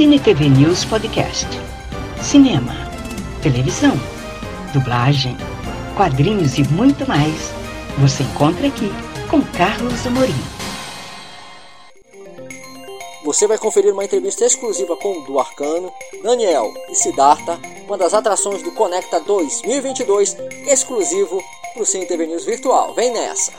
Cine TV News Podcast. Cinema, televisão, dublagem, quadrinhos e muito mais. Você encontra aqui com Carlos Amorim. Você vai conferir uma entrevista exclusiva com o Daniel e Siddhartha, uma das atrações do Conecta 2022, exclusivo para o Cine TV News Virtual. Vem nessa!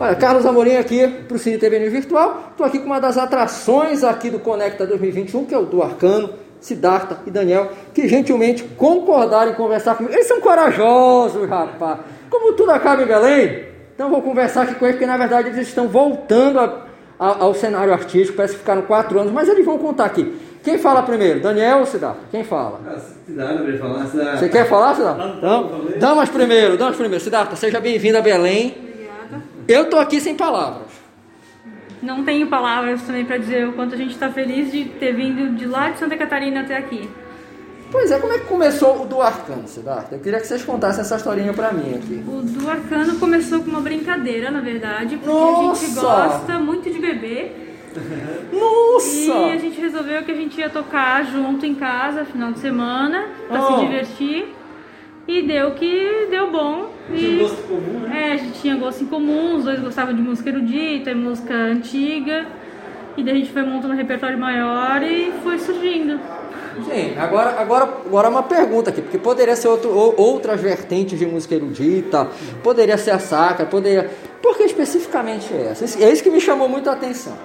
Olha, Carlos Amorim aqui para o Cine TV News Virtual. Estou aqui com uma das atrações aqui do Conecta 2021, que é o do Arcano, Siddhartha e Daniel, que gentilmente concordaram em conversar comigo. Eles são corajosos, rapaz. Como tudo acaba em Belém, então vou conversar aqui com eles, porque na verdade eles estão voltando a, a, ao cenário artístico, parece que ficaram quatro anos, mas eles vão contar aqui. Quem fala primeiro, Daniel ou Siddhartha? Quem fala? Você quer falar, Siddhartha? Então, damas primeiro, damas primeiro. Siddhartha, seja bem-vindo a Belém. Eu estou aqui sem palavras. Não tenho palavras também para dizer o quanto a gente está feliz de ter vindo de lá de Santa Catarina até aqui. Pois é, como é que começou o do Arcano, Siddhartha? Eu queria que vocês contassem essa historinha para mim aqui. O do Arcano começou com uma brincadeira, na verdade, porque Nossa! a gente gosta muito de beber. Nossa! E a gente resolveu que a gente ia tocar junto em casa, final de semana, para Oh. se divertir. E deu que deu bom. Tinha E, gosto comum, né? é, a gente tinha gosto em comum, os dois gostavam de música erudita e música antiga. E daí a gente foi montando um repertório maior e foi surgindo. Sim, agora, agora, agora uma pergunta aqui, porque poderia ser outro, ou- outras vertentes de música erudita, poderia ser a sacra, poderia. Por que especificamente essa? É isso que me chamou muito a atenção.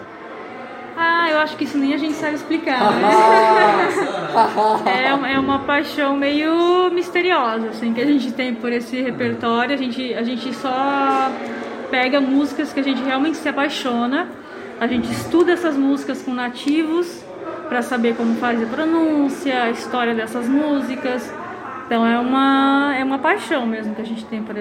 Ah, eu acho que isso nem a gente sabe explicar. né? É, uma- é uma paixão meio misteriosa, assim, que a gente tem por esse repertório. A gente, a gente só pega músicas que a gente realmente se apaixona. A gente estuda essas músicas com nativos para saber como faz a pronúncia, a história dessas músicas. Então é uma, é uma paixão mesmo que a gente tem por,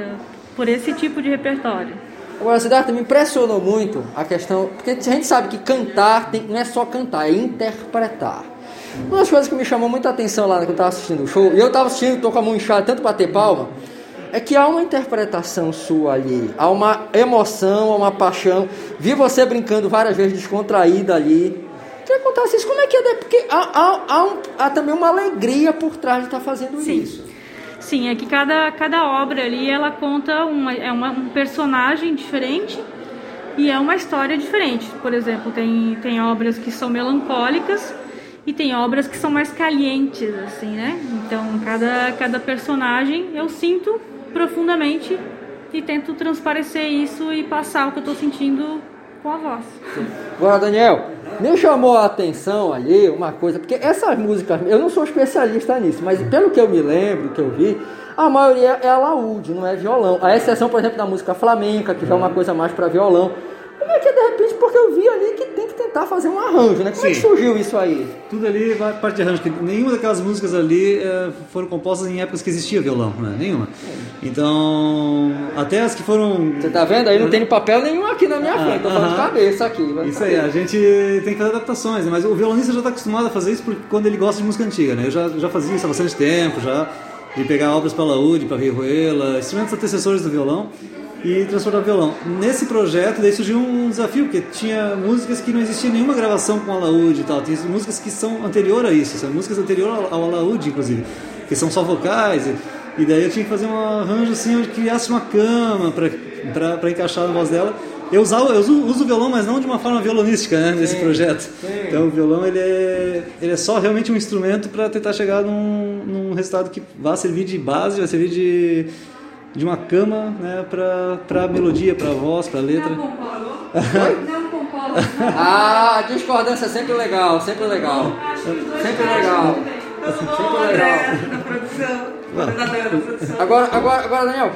por esse tipo de repertório. Agora, Siddhartha, me impressionou muito a questão, porque a gente sabe que cantar tem- não é só cantar, é interpretar. Uma das coisas que me chamou muita atenção lá quando eu estava assistindo o show, e eu estava assistindo, tô com a mão inchada, tanto bater palma, é que há uma interpretação sua ali, há uma emoção, há uma paixão. Vi você brincando várias vezes descontraída ali. Queria contar isso, como é que é, porque há, há- há um- há também uma alegria por trás de estar fazendo Sim. isso. Sim, é que cada, cada obra ali ela conta uma, é uma, um personagem diferente e é uma história diferente. Por exemplo, tem, tem obras que são melancólicas e tem obras que são mais calientes, assim, né? Então, cada, cada personagem eu sinto profundamente e tento transparecer isso e passar o que eu estou sentindo com a voz. Agora, Daniel, me chamou a atenção ali uma coisa, porque essas músicas, eu não sou especialista nisso, mas pelo que eu me lembro, que eu vi, a maioria é alaúde, não é violão. A exceção, por exemplo, da música flamenca, que já é uma coisa mais para violão. Como é que é de repente, porque eu vi ali que tem que tentar fazer um arranjo, né? Como é que Sim. surgiu isso aí? Tudo ali vai parte de arranjo, porque nenhuma daquelas músicas ali eh, foram compostas em épocas que existia violão, né? Nenhuma. Então, até as que foram. Você tá vendo? Aí não tem papel nenhum aqui na minha frente, tô falando de cabeça aqui. Isso aí, a gente tem que fazer adaptações, né? mas o violonista já está acostumado a fazer isso porque quando ele gosta de música antiga, né? Eu já, já fazia isso há bastante tempo, já, de pegar obras para laúde, para vihuela, instrumentos antecessores do violão e transformar no violão. Nesse projeto, daí surgiu um desafio, porque tinha músicas que não existia nenhuma gravação com alaúde e tal, tem músicas que são anterior a isso, são músicas anterior ao, ao alaúde, inclusive, que são só vocais, e, e daí eu tinha que fazer um arranjo assim, onde criasse uma cama para encaixar na voz dela. Eu, usava, eu uso, uso o violão, mas não de uma forma violonística, né, nesse projeto. Então o violão ele é, ele é só realmente um instrumento para tentar chegar num, num resultado que vá servir de base, vai servir de, de uma cama né, para a melodia, para a voz, para a letra. concordo. Não concordo. Ah, a discordância é sempre legal, sempre legal. Sempre legal. Sempre legal. na produção, da produção. Agora, agora, agora, Daniel.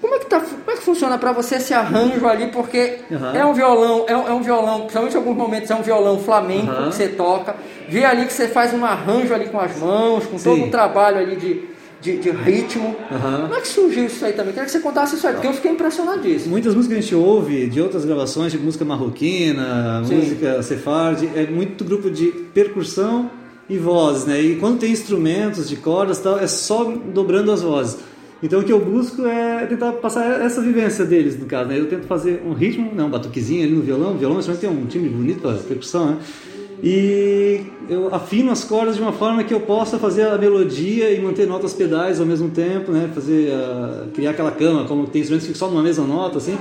Como é que, tá, como é que funciona pra você esse arranjo ali? Porque Aham. é um violão, é um, é um violão, principalmente em alguns momentos é um violão flamenco Aham. que você toca. Vê ali que você faz um arranjo ali com as mãos, com todo Sim. um trabalho ali de, de, de ritmo. Aham. Como é que surgiu isso aí também? Queria que você contasse isso aí, porque eu fiquei impressionadíssimo. Muitas músicas que a gente ouve de outras gravações, tipo música marroquina, Sim. música sefard, é muito grupo de percussão e vozes, né? E quando tem instrumentos de cordas tal, é só dobrando as vozes. Então o que eu busco é tentar passar essa vivência deles, no caso, né? Eu tento fazer um ritmo, né? um batuquezinho ali no violão, o violão instrumento tem um timbre bonito para percussão, né? E eu afino as cordas de uma forma que eu possa fazer a melodia e manter notas pedais ao mesmo tempo, né? Fazer a- criar aquela cama, como tem instrumentos que ficam só numa mesma nota, assim.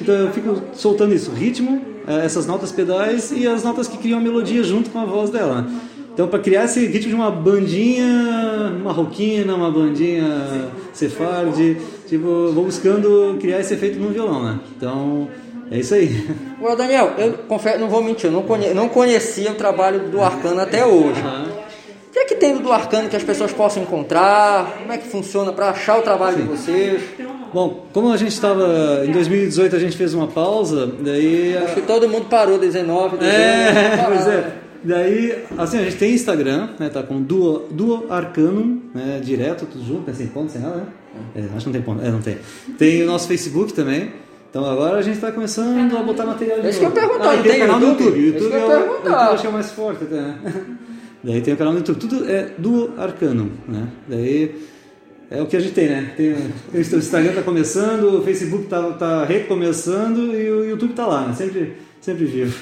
Então eu fico soltando isso, ritmo, eh, essas notas pedais e as notas que criam a melodia junto com a voz dela. Então para criar esse ritmo de uma bandinha marroquina, uma bandinha sefard, tipo, vou buscando criar esse efeito no violão, né? Então é isso aí. Agora, Daniel, eu confesso, não vou mentir, eu não, conhe- não conhecia o trabalho do Arcano até hoje. O que é que tem do Arcano que as pessoas possam encontrar? Como é que funciona para achar o trabalho de vocês? Bom, como a gente estava em 2018 a gente fez uma pausa, daí Acho que todo mundo parou 19, 18. É, pois é. Daí, assim, a gente tem Instagram, né? Tá com Duo, Duo Arcanum, né? Direto, tudo junto, né? Sem ponto, sem nada, né? É, acho que não tem ponto. É, não tem. Tem o nosso Facebook também. Então agora a gente tá começando a botar material de isso que eu perguntar, Ah, tem o tem canal do YouTube? YouTube. O É isso YouTube eu é, o, o YouTube acho que é o mais forte até, né? Daí tem o canal do YouTube. Tudo é Duo Arcanum, né? Daí é o que a gente tem, né? Tem, o Instagram tá começando, o Facebook tá, tá recomeçando e o YouTube tá lá, né? Sempre, sempre vivo.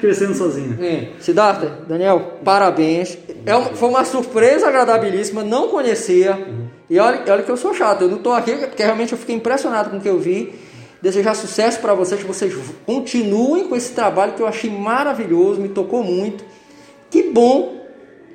Crescendo sozinho. Sim. Siddhartha, Daniel, parabéns. É uma- foi uma surpresa agradabilíssima, não conhecia. E olha, olha que eu sou chato, eu não estou aqui porque realmente eu fiquei impressionado com o que eu vi. Desejar sucesso para vocês, que vocês continuem com esse trabalho que eu achei maravilhoso, me tocou muito. Que bom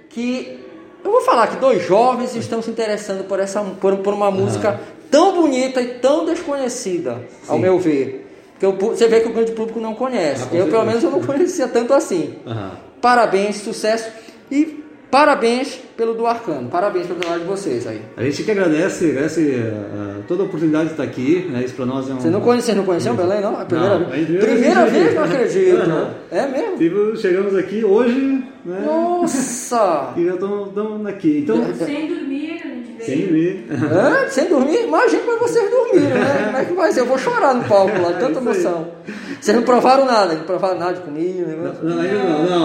que eu vou falar que dois jovens estão se interessando por essa por, por uma música tão bonita e tão desconhecida, ao meu ver. Porque o você vê que o grande público não conhece. Ah, eu pelo menos eu não conhecia tanto assim. Aham. Parabéns, sucesso e parabéns pelo do Arcano. Parabéns pelo trabalho de vocês aí. A gente que agradece, agradece eh, toda a oportunidade de estar aqui, né? Isso para nós é um. Você não conhece, vocês não conheciam Belém, não? É a primeira Não, vez. é primeira vez. vez, não acredito. É mesmo? Tipo, chegamos aqui hoje, né? Nossa! E já estamos aqui. Então, Sem dormir, a gente veio. sem dormir. É, sem dormir? Imagina pra vocês dormirem, né? Como é que vai ser? Eu vou chorar no palco lá, tanta É aí. emoção. Vocês não provaram nada, não provaram nada de comida, negócio. Não, ainda não, não.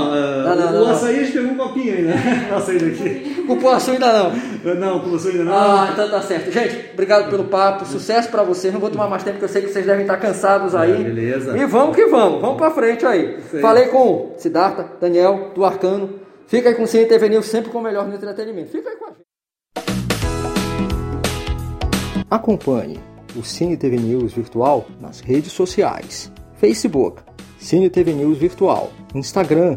Não, não, o não, não. açaí a gente pegou um copinho ainda. O açaí daqui. Cupuaçu ainda não. Não, com você ainda não. Ah, então tá certo. Gente, obrigado pelo papo, sucesso pra vocês. Não vou tomar mais tempo, porque eu sei que vocês devem estar cansados aí. É, beleza. E vamos que vamos, vamos pra frente aí. aí. Falei com Siddhartha, Daniel, do Arcano. Fica aí com o Cine TV News, sempre com o melhor no entretenimento. Fica aí com a gente. Acompanhe o Cine TV News Virtual nas redes sociais. Facebook, Cine TV News Virtual. Instagram,